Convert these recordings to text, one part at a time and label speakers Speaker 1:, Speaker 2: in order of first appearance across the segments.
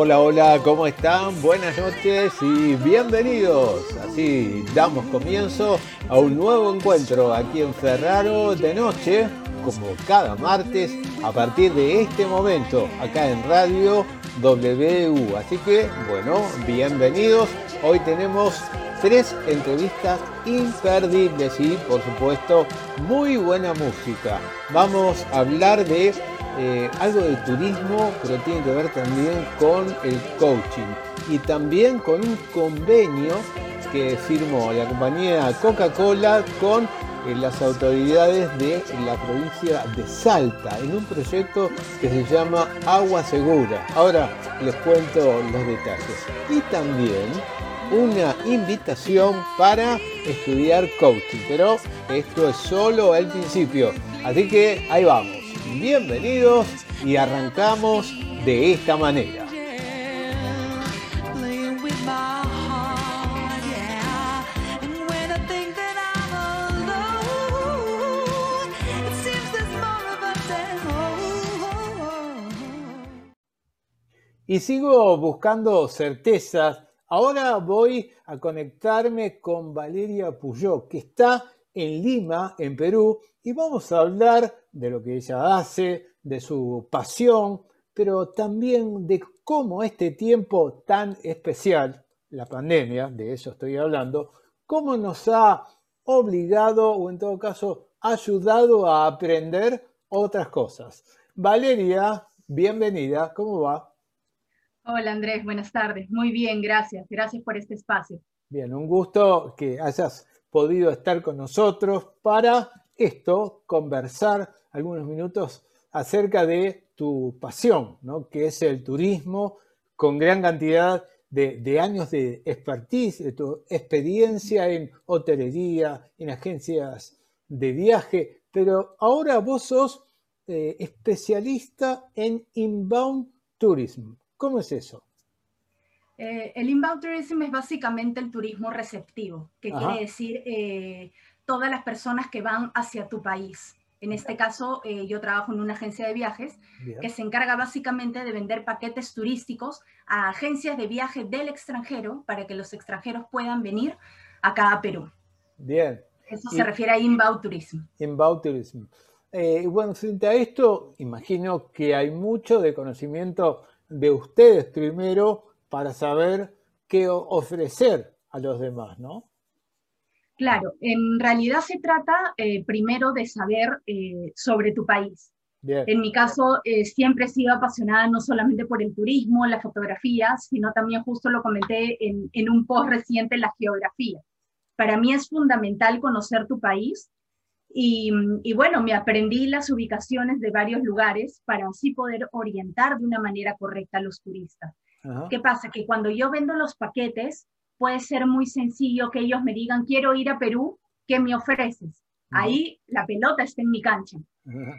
Speaker 1: Hola, hola, ¿cómo están? Buenas noches y bienvenidos. Así damos comienzo a un nuevo encuentro aquí en Ferraro de noche, como cada martes, a partir de este momento, acá en Radio WU. Así que, bueno, bienvenidos. Hoy tenemos tres entrevistas imperdibles y, por supuesto, muy buena música. Vamos a hablar de eh, algo de turismo, pero tiene que ver también con el coaching y también con un convenio que firmó la compañía Coca-Cola con eh, las autoridades de la provincia de Salta en un proyecto que se llama Agua Segura. Ahora les cuento los detalles. Y también una invitación para estudiar coaching, pero esto es solo el principio. Así que ahí vamos bienvenidos y arrancamos de esta manera. Y sigo buscando certezas. Ahora voy a conectarme con Valeria Puyó, que está en Lima, en Perú, y vamos a hablar de lo que ella hace, de su pasión, pero también de cómo este tiempo tan especial, la pandemia, de eso estoy hablando, cómo nos ha obligado o en todo caso ayudado a aprender otras cosas. Valeria, bienvenida, ¿cómo va?
Speaker 2: Hola Andrés, buenas tardes. Muy bien, gracias. Gracias por este espacio.
Speaker 1: Bien, un gusto que hayas podido estar con nosotros para esto, conversar algunos minutos acerca de tu pasión, ¿no? que es el turismo, con gran cantidad de, años de expertise, de tu experiencia en hotelería, en agencias de viaje, pero ahora vos sos eh, especialista en inbound tourism. ¿Cómo es eso?
Speaker 2: Eh, el inbound tourism es básicamente el turismo receptivo, que quiere decir eh, todas las personas que van hacia tu país. En este caso, eh, yo trabajo en una agencia de viajes que se encarga básicamente de vender paquetes turísticos a agencias de viaje del extranjero para que los extranjeros puedan venir acá a Perú.
Speaker 1: Bien.
Speaker 2: Eso se refiere a inbound tourism.
Speaker 1: Inbound tourism. bueno, frente a esto, imagino que hay mucho de conocimiento de ustedes primero para saber qué ofrecer a los demás, ¿no?
Speaker 2: Claro, en realidad se trata eh, primero de saber eh, sobre tu país. En mi caso, eh, siempre he sido apasionada no solamente por el turismo, la fotografía, sino también justo lo comenté en, en un post reciente, la geografía. Para mí es fundamental conocer tu país y, y, bueno, me aprendí las ubicaciones de varios lugares para así poder orientar de una manera correcta a los turistas. ¿Qué pasa? Que cuando yo vendo los paquetes, puede ser muy sencillo que ellos me digan, quiero ir a Perú, ¿qué me ofreces? Ahí la pelota está en mi cancha.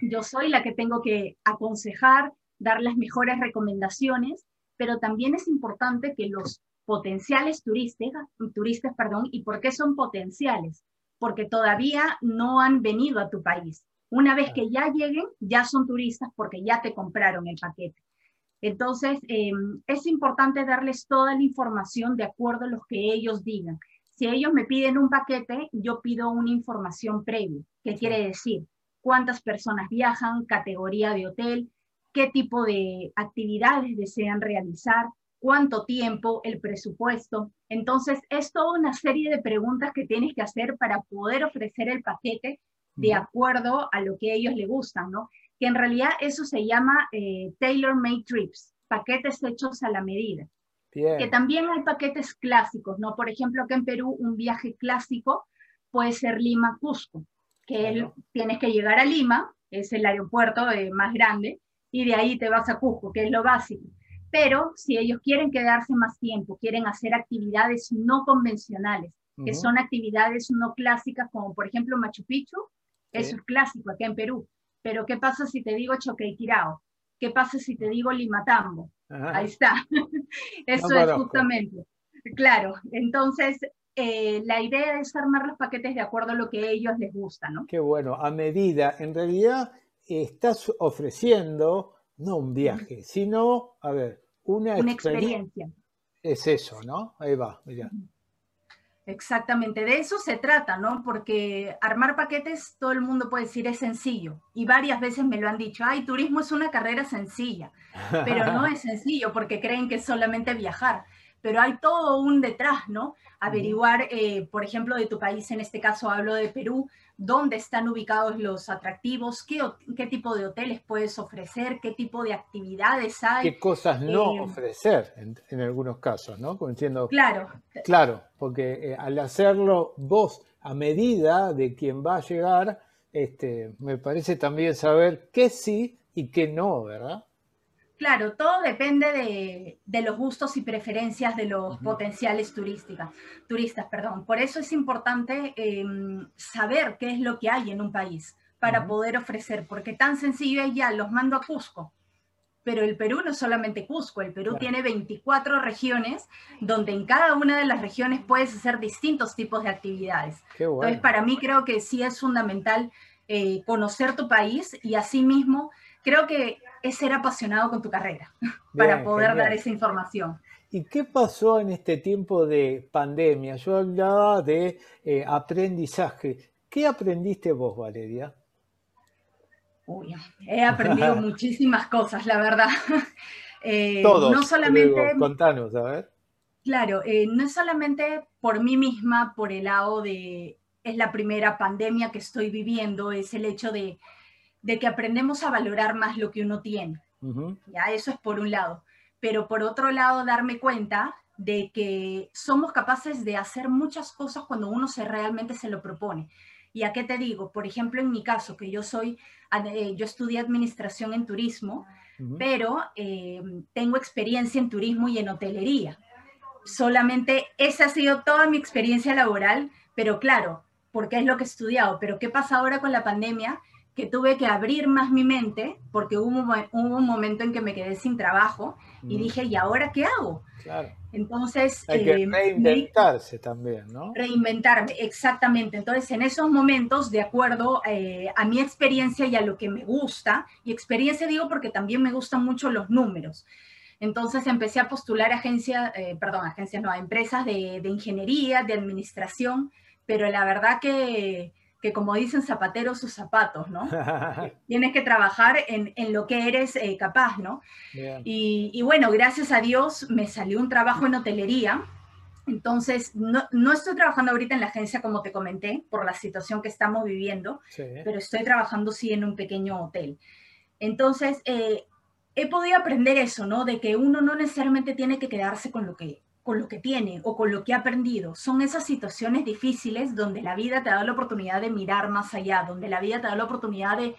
Speaker 2: Yo soy la que tengo que aconsejar, dar las mejores recomendaciones, pero también es importante que los potenciales turistas, turistas, perdón, ¿y por qué son potenciales? Porque todavía no han venido a tu país. Una vez que ya lleguen, ya son turistas porque ya te compraron el paquete. Entonces, em, es importante darles toda la información de acuerdo a lo que ellos digan. Si ellos me piden un paquete, yo pido una información previa. ¿Qué quiere decir? ¿Cuántas personas viajan? ¿Categoría de hotel? ¿Qué tipo de actividades desean realizar? ¿Cuánto tiempo? ¿El presupuesto? Entonces, es toda una serie de preguntas que tienes que hacer para poder ofrecer el paquete de acuerdo a lo que ellos les gustan, ¿no? Que en realidad eso se llama eh, tailor-made trips, paquetes hechos a la medida. Que también hay paquetes clásicos, ¿no? Por ejemplo, que en Perú un viaje clásico puede ser Lima-Cusco, que tienes que llegar a Lima, es el aeropuerto eh, más grande, y de ahí te vas a Cusco, que es lo básico. Pero si ellos quieren quedarse más tiempo, quieren hacer actividades no convencionales, que son actividades no clásicas, como por ejemplo Machu Picchu, eso es clásico acá en Perú. Pero ¿qué pasa si te digo Choquequirao? ¿Qué pasa si te digo Limatambo? Ahí está. Eso es justamente. Claro, entonces eh, la idea es armar los paquetes de acuerdo a lo que a ellos les gusta, ¿no?
Speaker 1: Qué bueno, a medida, en realidad estás ofreciendo no un viaje, sino, a ver, una, experiencia. Es eso, ¿no? Ahí va, mira.
Speaker 2: Exactamente, de eso se trata, ¿no? Porque armar paquetes, todo el mundo puede decir es sencillo. Y varias veces me lo han dicho, ay, turismo es una carrera sencilla, pero no es sencillo porque creen que es solamente viajar. Pero hay todo un detrás, ¿no? Averiguar, eh, por ejemplo, de tu país, en este caso hablo de Perú, dónde están ubicados los atractivos, qué, qué tipo de hoteles puedes ofrecer, qué tipo de actividades hay.
Speaker 1: Qué cosas no eh, ofrecer en, algunos casos, ¿no? Entiendo.
Speaker 2: Claro.
Speaker 1: Claro, porque eh, al hacerlo vos a medida de quien va a llegar, este, me parece también saber qué sí y qué no, ¿verdad?
Speaker 2: Claro, todo depende de, los gustos y preferencias de los potenciales turísticas, turistas. Perdón. Por eso es importante em, saber qué es lo que hay en un país para poder ofrecer, porque tan sencillo es ya, los mando a Cusco. Pero el Perú no es solamente Cusco, el Perú tiene 24 regiones donde en cada una de las regiones puedes hacer distintos tipos de actividades. Entonces, para mí creo que sí es fundamental eh, conocer tu país y asimismo creo que es ser apasionado con tu carrera para poder dar esa información.
Speaker 1: ¿Y qué pasó en este tiempo de pandemia? Yo hablaba de eh, aprendizaje. ¿Qué aprendiste vos, Valeria?
Speaker 2: Uy, he aprendido muchísimas cosas, la verdad.
Speaker 1: Eh, Todos, no solamente. contanos, a ver.
Speaker 2: Claro, eh, no es solamente por mí misma, por el lado de. Es la primera pandemia que estoy viviendo, es el hecho de de que aprendemos a valorar más lo que uno tiene. Ya eso es por un lado. Pero por otro lado, darme cuenta de que somos capaces de hacer muchas cosas cuando uno se realmente se lo propone. ¿Y a qué te digo? Por ejemplo, en mi caso, que yo soy, eh, yo estudié administración en turismo, pero eh, tengo experiencia en turismo y en hotelería. Solamente esa ha sido toda mi experiencia laboral, pero claro, porque es lo que he estudiado. Pero ¿qué pasa ahora con la pandemia? Que tuve que abrir más mi mente porque hubo, un momento en que me quedé sin trabajo y mm. dije, ¿y ahora qué hago?
Speaker 1: Claro.
Speaker 2: Entonces...
Speaker 1: Hay que eh, reinventarse también, ¿no?
Speaker 2: Reinventarme, exactamente. Entonces, en esos momentos, de acuerdo eh, a mi experiencia y a lo que me gusta, y experiencia digo porque también me gustan mucho los números. Entonces empecé a postular agencias, eh, perdón, agencias no, a empresas de, de ingeniería, de administración, pero la verdad que que como dicen zapateros sus zapatos, ¿no? Tienes que trabajar en, lo que eres eh, capaz, ¿no? Y, bueno, gracias a Dios me salió un trabajo en hotelería. Entonces, no, estoy trabajando ahorita en la agencia como te comenté, por la situación que estamos viviendo, pero estoy trabajando sí en un pequeño hotel. Entonces, eh, he podido aprender eso, ¿no? De que uno no necesariamente tiene que quedarse con lo que, con lo que tiene o con lo que ha aprendido. Son esas situaciones difíciles donde la vida te da la oportunidad de mirar más allá, donde la vida te da la oportunidad de,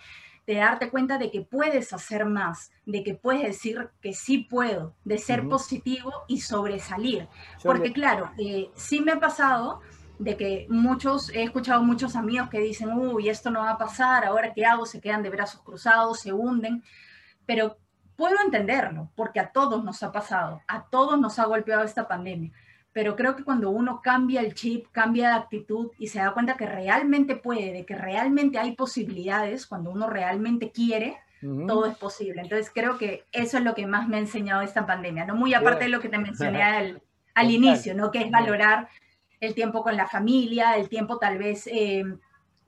Speaker 2: darte cuenta de que puedes hacer más, de que puedes decir que sí puedo, de ser positivo y sobresalir. Porque claro, eh, sí me ha pasado de que muchos, he escuchado muchos amigos que dicen, uy, esto no va a pasar, ahora qué hago, se quedan de brazos cruzados, se hunden, pero puedo entenderlo, porque a todos nos ha pasado, a todos nos ha golpeado esta pandemia, pero creo que cuando uno cambia el chip, cambia de actitud y se da cuenta que realmente puede, de que realmente hay posibilidades, cuando uno realmente quiere, todo es posible. Entonces creo que eso es lo que más me ha enseñado esta pandemia, ¿no? Muy aparte de lo que te mencioné al, al inicio, ¿no? Que es valorar el tiempo con la familia, el tiempo tal vez... Eh,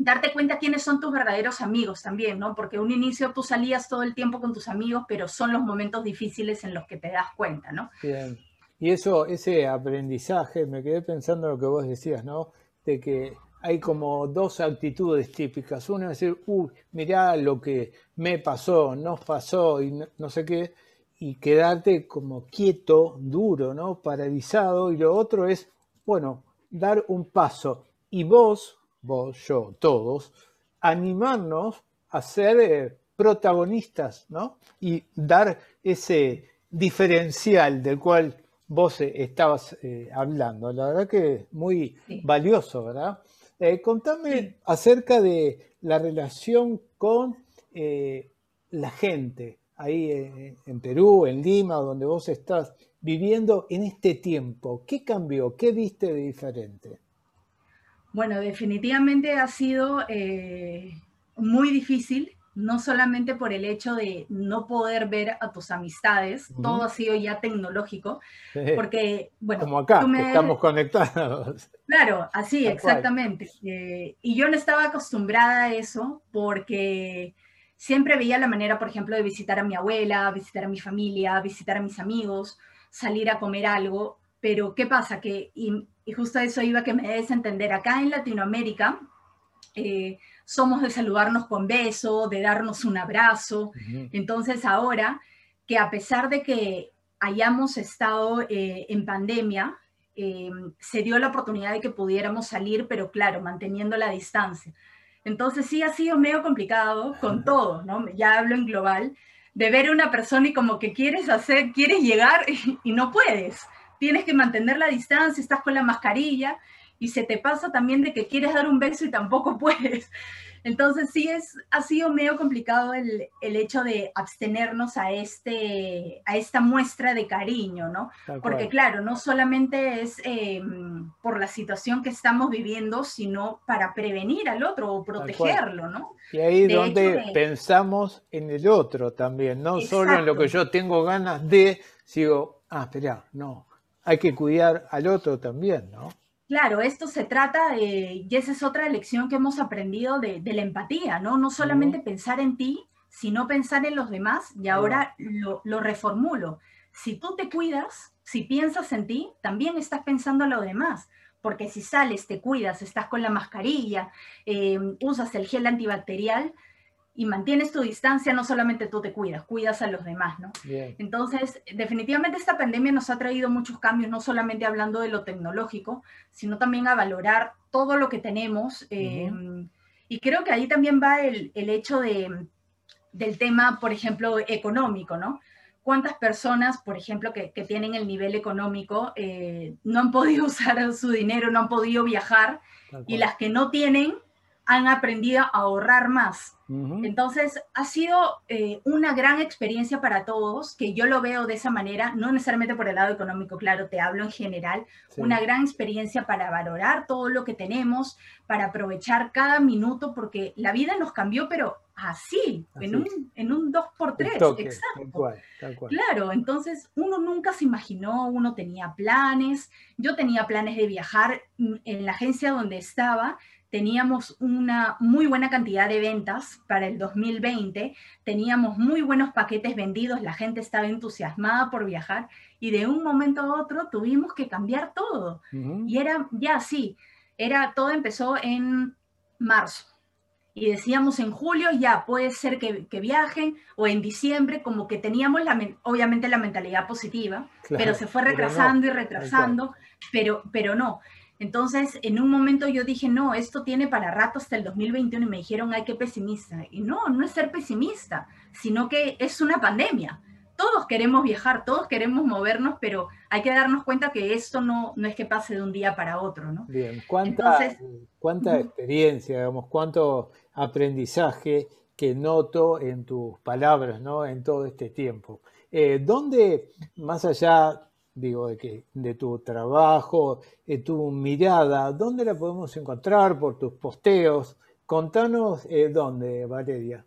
Speaker 2: darte cuenta quiénes son tus verdaderos amigos también, ¿no? Porque un inicio tú salías todo el tiempo con tus amigos, pero son los momentos difíciles en los que te das cuenta, ¿no?
Speaker 1: Bien. Y eso, ese aprendizaje, me quedé pensando en lo que vos decías, ¿no? De que hay como dos actitudes típicas. Una es decir, uy, mirá lo que me pasó, nos pasó y no, sé qué, y quedarte como quieto, duro, ¿no? Paralizado. Y lo otro es, bueno, dar un paso. Y vos, vos, yo, todos, animarnos a ser eh, protagonistas, ¿no? Y dar ese diferencial del cual vos eh, estabas eh, hablando. La verdad que muy valioso, ¿verdad? contame acerca de la relación con la gente ahí en Perú, en Lima, donde vos estás viviendo en este tiempo. ¿Qué cambió? ¿Qué viste de diferente?
Speaker 2: Bueno, definitivamente ha sido eh, muy difícil no solamente por el hecho de no poder ver a tus amistades, todo ha sido ya tecnológico, porque, bueno,
Speaker 1: como acá, estamos conectados.
Speaker 2: Claro, así, exactamente. Eh, y yo no estaba acostumbrada a eso porque siempre veía la manera, por ejemplo, de visitar a mi abuela, visitar a mi familia, visitar a mis amigos, salir a comer algo, pero ¿qué pasa? Que, y, justo a eso iba que me des entender, acá en Latinoamérica, eh, somos de saludarnos con beso, de darnos un abrazo. Entonces ahora que a pesar de que hayamos estado eh, en pandemia, eh, se dio la oportunidad de que pudiéramos salir, pero claro, manteniendo la distancia. Entonces sí ha sido medio complicado con todo, ¿no? Ya hablo en global, de ver a una persona y como que quieres hacer, quieres llegar y no puedes. Tienes que mantener la distancia, estás con la mascarilla y se te pasa también de que quieres dar un beso y tampoco puedes. Entonces sí es, ha sido medio complicado el, el hecho de abstenernos a, este, a esta muestra de cariño, ¿no? Porque claro, no solamente es em, por la situación que estamos viviendo, sino para prevenir al otro o protegerlo, ¿no?
Speaker 1: Y ahí es donde pensamos en el otro también, no solo en lo que yo tengo ganas de, sigo, ah, espera, no, hay que cuidar al otro también, ¿no?
Speaker 2: Claro, esto se trata, y esa es otra lección que hemos aprendido de, la empatía, ¿no? No solamente pensar en ti, sino pensar en los demás, y ahora lo, reformulo. Si tú te cuidas, si piensas en ti, también estás pensando en lo demás, porque si sales, te cuidas, estás con la mascarilla, eh, usas el gel antibacterial, y mantienes tu distancia, no solamente tú te cuidas, cuidas a los demás, ¿no? Entonces, definitivamente esta pandemia nos ha traído muchos cambios, no solamente hablando de lo tecnológico, sino también a valorar todo lo que tenemos. Em, y creo que ahí también va el, el hecho de, del tema, por ejemplo, económico, ¿no? ¿Cuántas personas, por ejemplo, que, que tienen el nivel económico, eh, no han podido usar su dinero, no han podido viajar, y las que no tienen, han aprendido a ahorrar más. Entonces, ha sido eh, una gran experiencia para todos, que yo lo veo de esa manera, no necesariamente por el lado económico, claro, te hablo en general, una gran experiencia para valorar todo lo que tenemos, para aprovechar cada minuto, porque la vida nos cambió, pero así, En, un, en un 2x3, exacto. Claro, entonces uno nunca se imaginó, uno tenía planes, yo tenía planes de viajar mm, en la agencia donde estaba, teníamos una muy buena cantidad de ventas para el 2020, teníamos muy buenos paquetes vendidos, la gente estaba entusiasmada por viajar y de un momento a otro tuvimos que cambiar todo. Y era ya así, era, todo empezó en marzo. Y decíamos en julio ya puede ser que, viajen o en diciembre como que teníamos la, obviamente la mentalidad positiva, pero se fue retrasando y retrasando, pero, pero no. Entonces, en un momento yo dije, no, esto tiene para rato hasta el 2021 y me dijeron, ay, qué pesimista. Y no, no es ser pesimista, sino que es una pandemia. Todos queremos viajar, todos queremos movernos, pero hay que darnos cuenta que esto no, no es que pase de un día para otro, ¿no?
Speaker 1: Bien, ¿cuánta, cuánta experiencia, digamos, cuánto aprendizaje que noto en tus palabras, ¿no? En todo este tiempo. Eh, ¿Dónde, más allá digo, de, que, de tu trabajo, de tu mirada, ¿dónde la podemos encontrar por tus posteos? Contanos eh, dónde, Valeria.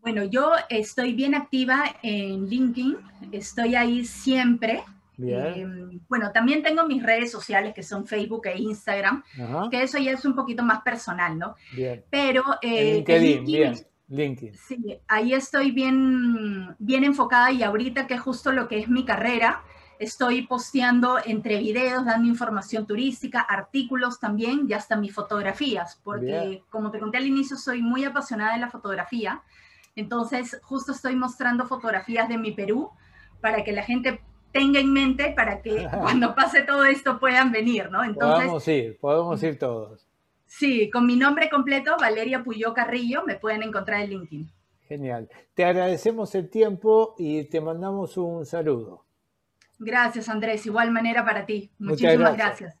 Speaker 2: Bueno, yo estoy bien activa en LinkedIn, estoy ahí siempre. Em, bueno, también tengo mis redes sociales que son Facebook e Instagram, que eso ya es un poquito más personal, ¿no? Bien. Pero
Speaker 1: eh, LinkedIn, bien. LinkedIn.
Speaker 2: Sí, ahí estoy bien, bien enfocada y ahorita que es justo lo que es mi carrera, Estoy posteando entre videos, dando información turística, artículos también y hasta mis fotografías, porque como te conté al inicio, soy muy apasionada de la fotografía. Entonces, justo estoy mostrando fotografías de mi Perú para que la gente tenga en mente para que cuando pase todo esto puedan venir, ¿no?
Speaker 1: Entonces, podemos ir, podemos ir todos.
Speaker 2: Sí, con mi nombre completo, Valeria Puyó Carrillo, me pueden encontrar en LinkedIn.
Speaker 1: Genial. Te agradecemos el tiempo y te mandamos un saludo.
Speaker 2: Gracias, Andrés. Igual manera para ti. Muchísimas gracias.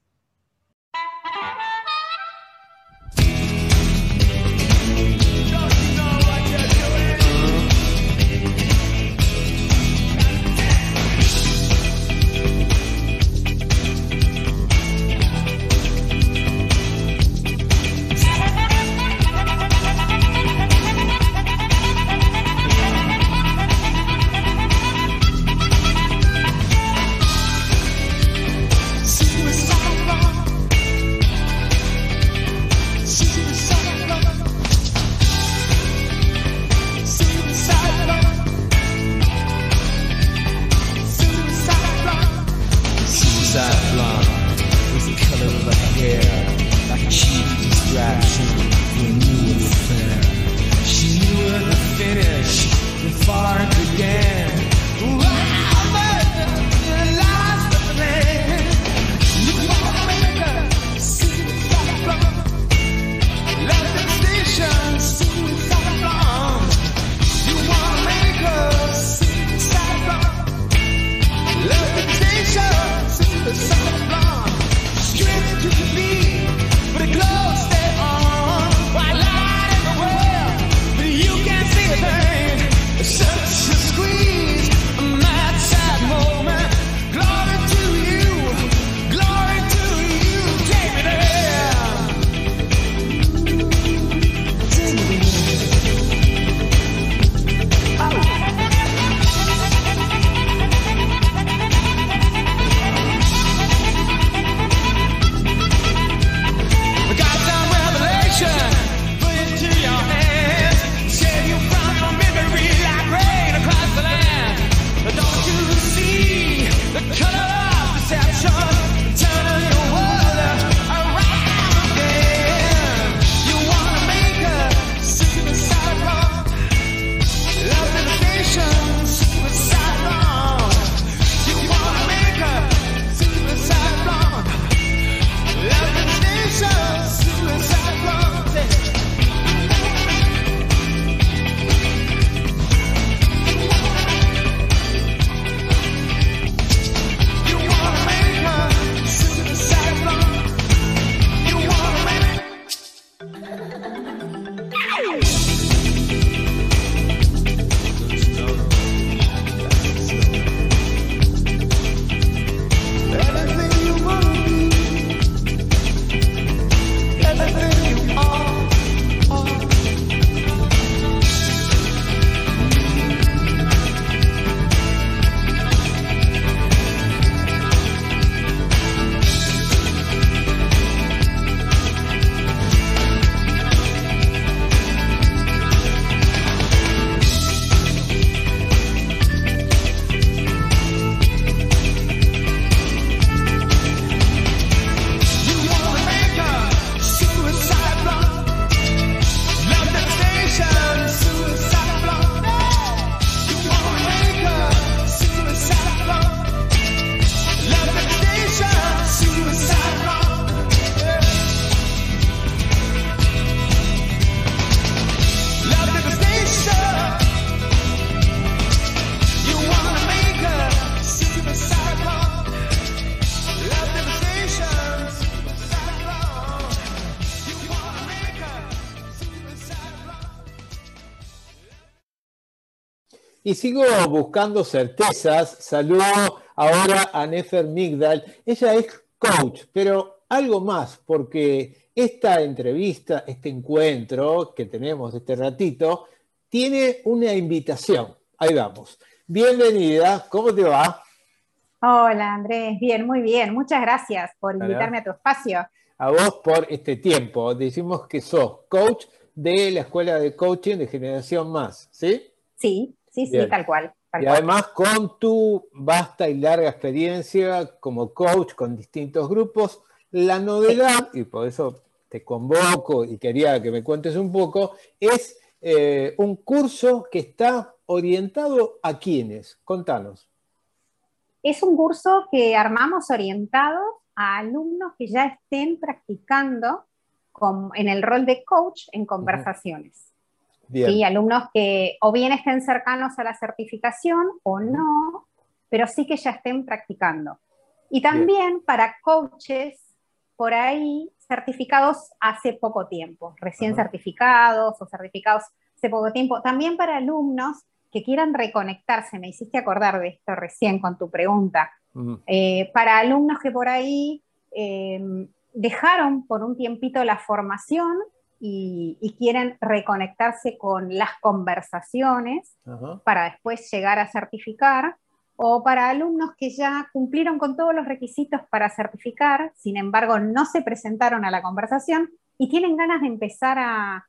Speaker 1: Y sigo buscando certezas. Saludo ahora a Nefer Migdal. Ella es coach, pero algo más, porque esta entrevista, este encuentro que tenemos este ratito, tiene una invitación. Ahí vamos. Bienvenida, ¿cómo te va?
Speaker 3: Hola Andrés, bien, muy bien. Muchas gracias por invitarme a tu espacio.
Speaker 1: A vos por este tiempo. Decimos que sos coach de la Escuela de Coaching de Generación Más, ¿sí?
Speaker 3: Sí, sí, sí, tal cual.
Speaker 1: y además con tu vasta y larga experiencia como coach con distintos grupos, la novedad, y por eso te convoco y quería que me cuentes un poco, es eh, un curso que está orientado a quiénes. Contanos.
Speaker 3: Es un curso que armamos orientado a alumnos que ya estén practicando en el rol de coach en conversaciones. Y alumnos que o bien estén cercanos a la certificación o no, pero sí que ya estén practicando. Y también para coaches por ahí certificados hace poco tiempo, recién certificados o certificados hace poco tiempo. También para alumnos que quieran reconectarse, me hiciste acordar de esto recién con tu pregunta, eh, para alumnos que por ahí eh, dejaron por un tiempito la formación y, quieren reconectarse con las conversaciones para después llegar a certificar, o para alumnos que ya cumplieron con todos los requisitos para certificar, sin embargo no se presentaron a la conversación y tienen ganas de empezar a,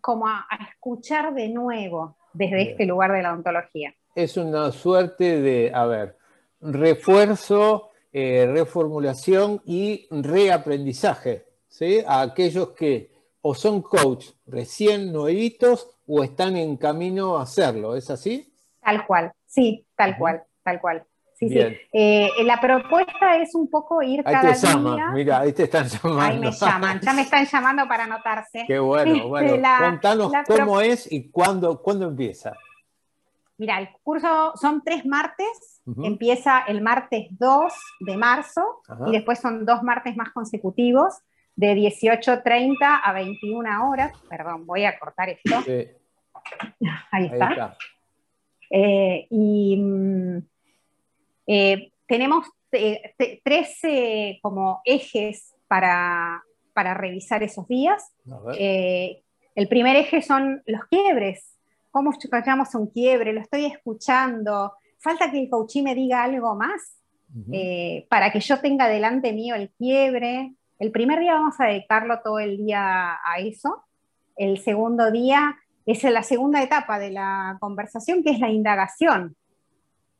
Speaker 3: como a escuchar de nuevo desde este lugar de la ontología.
Speaker 1: Es una suerte de, a ver, refuerzo, eh, reformulación y reaprendizaje, ¿sí? A aquellos que o son coach recién nuevitos o están en camino a hacerlo, ¿es así?
Speaker 3: Tal cual, sí, tal cual, tal cual. Sí, sí. Eh, la propuesta es un poco ir
Speaker 1: ahí
Speaker 3: cada
Speaker 1: te llaman, Mira, ahí te están llamando.
Speaker 3: Ahí me llaman, ya me están llamando para anotarse.
Speaker 1: Qué bueno, este, bueno. Contanos cómo es y cuándo, cuándo empieza.
Speaker 3: Mira, el curso son tres martes, empieza el martes 2 de marzo y después son dos martes más consecutivos de 18.30 a 21 horas. Perdón, voy a cortar esto. Ahí está. Eh, y mm, eh, tenemos eh, tres como ejes para, para, revisar esos días. el primer eje son los quiebres cómo llegamos a un quiebre, lo estoy escuchando, falta que el coachí me diga algo más eh, para que yo tenga delante mío el quiebre. El primer día vamos a dedicarlo todo el día a eso. El segundo día es la segunda etapa de la conversación, que es la indagación.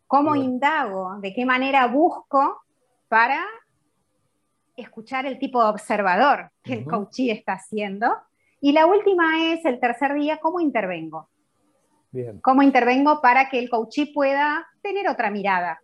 Speaker 3: ¿Cómo indago? ¿De qué manera busco para escuchar el tipo de observador que el coachí está haciendo? Y la última es el tercer día, ¿cómo intervengo? ¿Cómo intervengo para que el coachí pueda tener otra mirada?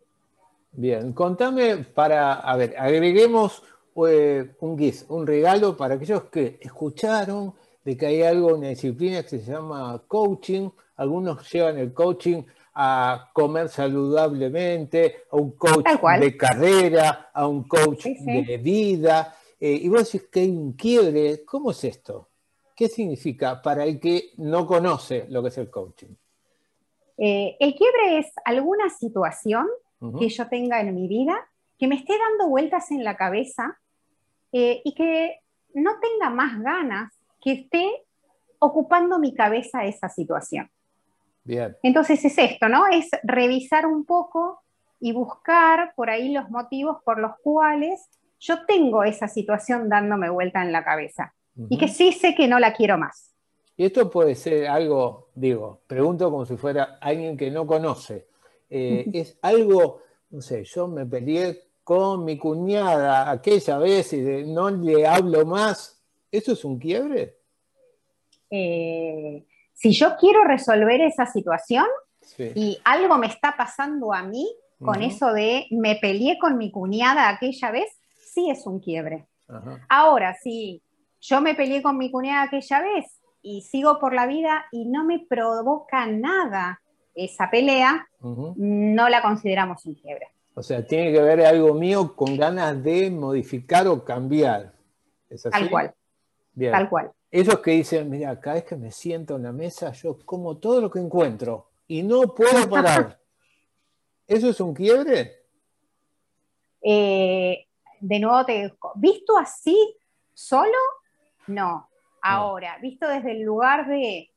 Speaker 1: Bien, contame para, a ver, agreguemos eh, un GIS, un regalo para aquellos que escucharon de que hay algo, una disciplina que se llama coaching. Algunos llevan el coaching a comer saludablemente, a un coach de carrera, a un coach de vida. Eh, y vos decís que hay un quiebre. ¿Cómo es esto? ¿Qué significa para el que no conoce lo que es el coaching?
Speaker 3: Eh, el quiebre es alguna situación que yo tenga en mi vida que me esté dando vueltas en la cabeza eh, y que no tenga más ganas que esté ocupando mi cabeza esa situación. Bien. Entonces es esto, ¿no? Es revisar un poco y buscar por ahí los motivos por los cuales yo tengo esa situación dándome vuelta en la cabeza y que sí sé que no la quiero más.
Speaker 1: Y esto puede ser algo, digo, pregunto como si fuera alguien que no conoce. Eh, es algo, no sé, yo me peleé con mi cuñada aquella vez y no le hablo más. ¿Eso es un quiebre?
Speaker 3: Eh, si yo quiero resolver esa situación y algo me está pasando a mí con eso de me peleé con mi cuñada aquella vez, sí es un quiebre. Ahora, si yo me peleé con mi cuñada aquella vez y sigo por la vida y no me provoca nada esa pelea, no la consideramos un quiebre.
Speaker 1: O sea, tiene que ver algo mío con ganas de modificar o cambiar.
Speaker 3: ¿Es así? Tal cual. Tal cual.
Speaker 1: Esos que dicen, mira, cada vez que me siento en la mesa, yo como todo lo que encuentro. y no puedo parar. ¿Eso es un quiebre?
Speaker 3: Eh, de nuevo te visto así, solo, no. Ahora, visto desde el lugar de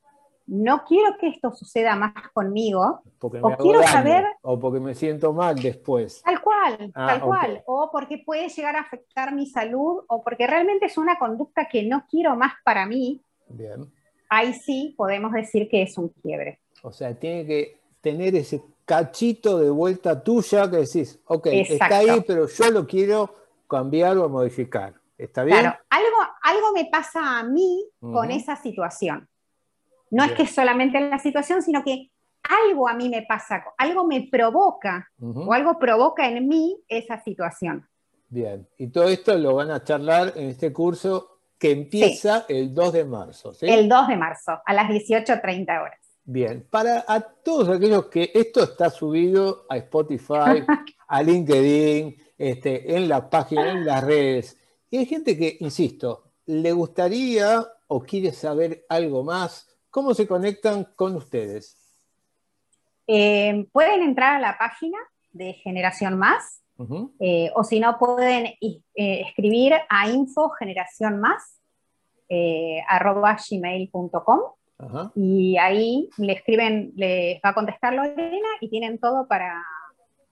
Speaker 3: no quiero que esto suceda más conmigo,
Speaker 1: porque o quiero saber... O porque me siento mal después.
Speaker 3: Tal cual, ah, tal cual. O porque puede llegar a afectar mi salud, o porque realmente es una conducta que no quiero más para mí. Bien. Ahí sí podemos decir que es un quiebre.
Speaker 1: O sea, tiene que tener ese cachito de vuelta tuya que decís, ok, está ahí, pero yo lo quiero cambiar o modificar. ¿Está bien? Claro,
Speaker 3: algo, algo me pasa a mí con esa situación. No es que solamente la situación, sino que algo a mí me pasa, algo me provoca o algo provoca en mí esa situación.
Speaker 1: Bien, y todo esto lo van a charlar en este curso que empieza el 2 de marzo. ¿sí?
Speaker 3: El 2 de marzo, a las 18.30 horas.
Speaker 1: Bien, para a todos aquellos que esto está subido a Spotify, a LinkedIn, este, en la página, en las redes, y hay gente que, insisto, le gustaría o quiere saber algo más, ¿cómo se conectan con ustedes?
Speaker 3: Eh, pueden entrar a la página de Generación Más, eh, o si no, pueden eh, escribir a info generación más arroba gmail.com y ahí le escriben, les va a contestar Lorena y tienen todo para,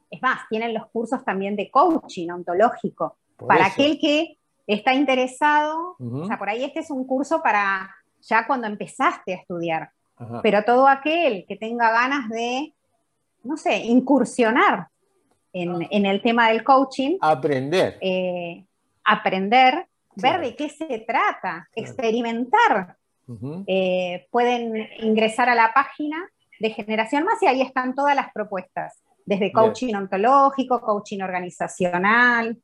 Speaker 3: es más, tienen los cursos también de coaching ontológico. para aquel que está interesado, o sea, por ahí este es un curso para ya cuando empezaste a estudiar, pero todo aquel que tenga ganas de, no sé, incursionar en, ah. el tema del coaching.
Speaker 1: Aprender.
Speaker 3: Eh, aprender, ver de qué se trata, experimentar. Eh, pueden ingresar a la página de Generación Más y ahí están todas las propuestas, desde coaching ontológico, coaching organizacional,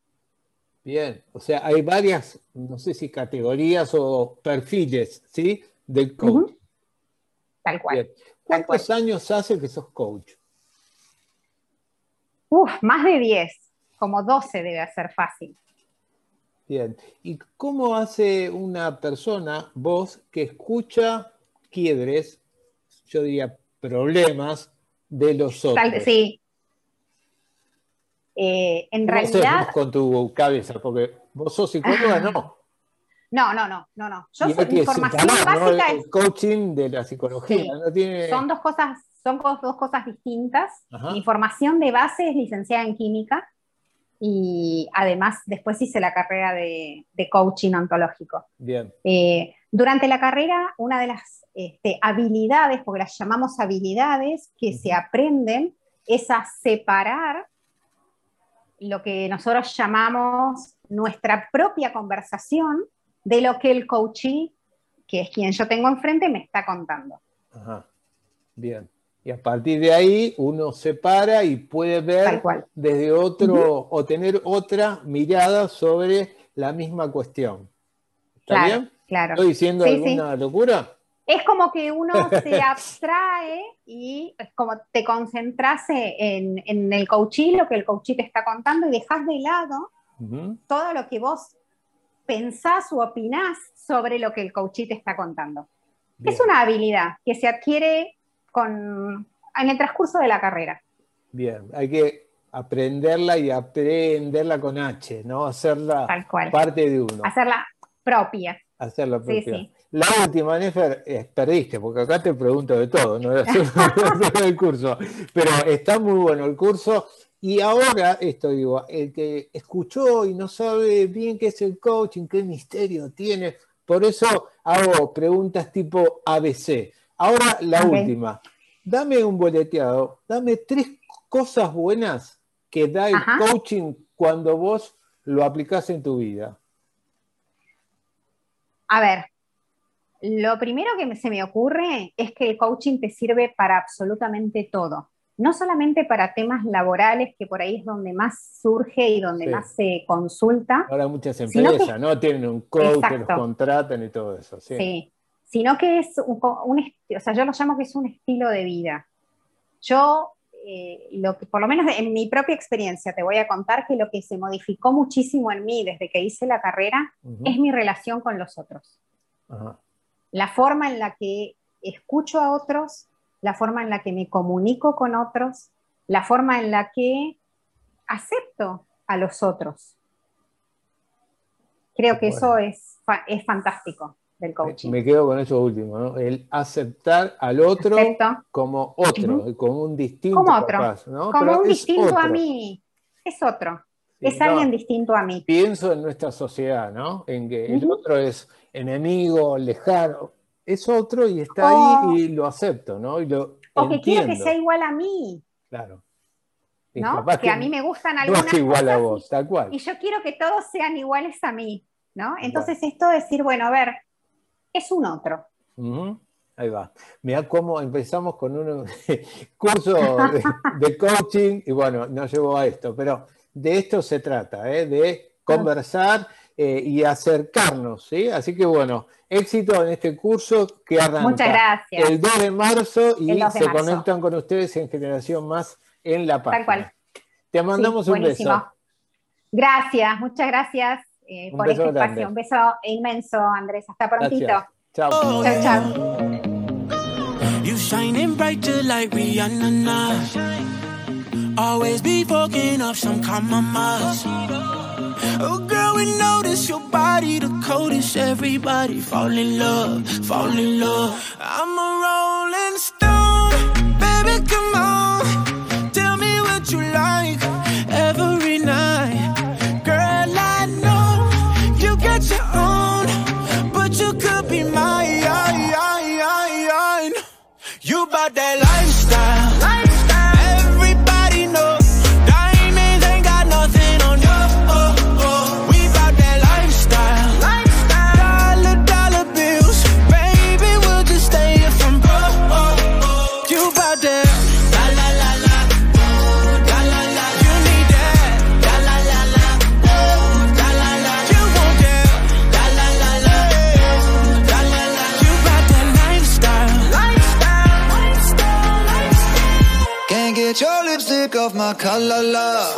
Speaker 1: Bien, o sea, hay varias, no sé si categorías o perfiles, ¿sí? Del coach.
Speaker 3: Tal cual.
Speaker 1: ¿Cuántos años hace que sos coach?
Speaker 3: Uf, más de 10, como 12 debe ser fácil.
Speaker 1: Bien, ¿y cómo hace una persona, vos, que escucha quiebres, yo diría problemas de los otros?
Speaker 3: sí, eh, en realidad.
Speaker 1: con tu cabeza? Porque vos sos psicóloga, ¿no?
Speaker 3: No, no, no, no, no. Yo soy, mi formación básica es.
Speaker 1: El coaching de la psicología.
Speaker 3: Son dos cosas, son dos cosas distintas. Mi formación de base es licenciada en química y además después hice la carrera de, coaching ontológico.
Speaker 1: Bien.
Speaker 3: Eh, durante la carrera, una de las este, habilidades, porque las llamamos habilidades, que se aprenden es a separar lo que nosotros llamamos nuestra propia conversación de lo que el coachee, que es quien yo tengo enfrente, me está contando.
Speaker 1: Ajá. Bien. Y a partir de ahí uno se para y puede ver desde otro o tener otra mirada sobre la misma cuestión. ¿Está bien?
Speaker 3: Claro.
Speaker 1: ¿Estoy diciendo alguna locura?
Speaker 3: Es como que uno se abstrae y es como te concentrase en, el coaching, lo que el coaching te está contando y dejas de lado todo lo que vos pensás o opinás sobre lo que el coaching te está contando. Es una habilidad que se adquiere con, en el transcurso de la carrera.
Speaker 1: Bien, hay que aprenderla y aprenderla con H, ¿no? Hacerla parte de uno.
Speaker 3: Hacerla propia.
Speaker 1: Hacerla propia. Sí, sí. La última, Nefer, perdiste, porque acá te pregunto de todo, no el curso. Pero está muy bueno el curso. Y ahora, esto digo, el que escuchó y no sabe bien qué es el coaching, qué misterio tiene, por eso hago preguntas tipo ABC. Ahora la última. Dame un boleteado, dame tres cosas buenas que da el coaching cuando vos lo aplicás en tu vida.
Speaker 3: A ver, lo primero que se me ocurre es que el coaching te sirve para absolutamente todo. No solamente para temas laborales, que por ahí es donde más surge y donde más se consulta.
Speaker 1: Ahora muchas empresas, ¿no? Tienen un coach que los contratan y todo eso.
Speaker 3: Sí. Sino que es un, o sea, yo lo llamo que es un estilo de vida. Yo, eh, lo que, por lo menos en mi propia experiencia, te voy a contar que lo que se modificó muchísimo en mí desde que hice la carrera es mi relación con los otros. Ajá la forma en la que escucho a otros,
Speaker 4: la forma en la que me comunico con otros, la forma en la que acepto a los otros. Creo que eso es, es fantástico del coaching.
Speaker 1: Me quedo con eso último, ¿no? El aceptar al otro como otro, como un distinto.
Speaker 4: Como otro, como un distinto a mí. Es otro. es alguien distinto a mí.
Speaker 1: Pienso en nuestra sociedad, ¿no? En que el otro es enemigo, lejano. Es otro y está ahí y lo acepto, ¿no? Y lo
Speaker 4: o que quiero que sea igual a mí.
Speaker 1: Claro.
Speaker 4: ¿no? Que, a mí me gustan algunas
Speaker 1: no es igual a vos, tal cual.
Speaker 4: Y yo quiero que todos sean iguales a mí, ¿no? Entonces esto de decir, bueno, a ver, es un otro.
Speaker 1: Ahí va. Mira cómo empezamos con un curso de, coaching y bueno, nos llevó a esto, pero de esto se trata, ¿eh? de conversar eh, y acercarnos, ¿sí? Así que bueno, éxito en este curso que arranca el 2 de marzo y se conectan con ustedes en Generación Más en la página. Tal cual. Te mandamos un beso.
Speaker 4: Gracias, muchas gracias eh, por este espacio. Un beso inmenso, Andrés. Hasta prontito.
Speaker 1: Chao.
Speaker 4: Chao, chao. Always be fucking up some compromise. Oh girl, we notice your body the coldest. Everybody fall in love, fall in love. I'm a rolling stone, baby, come on.
Speaker 1: la, ka la la.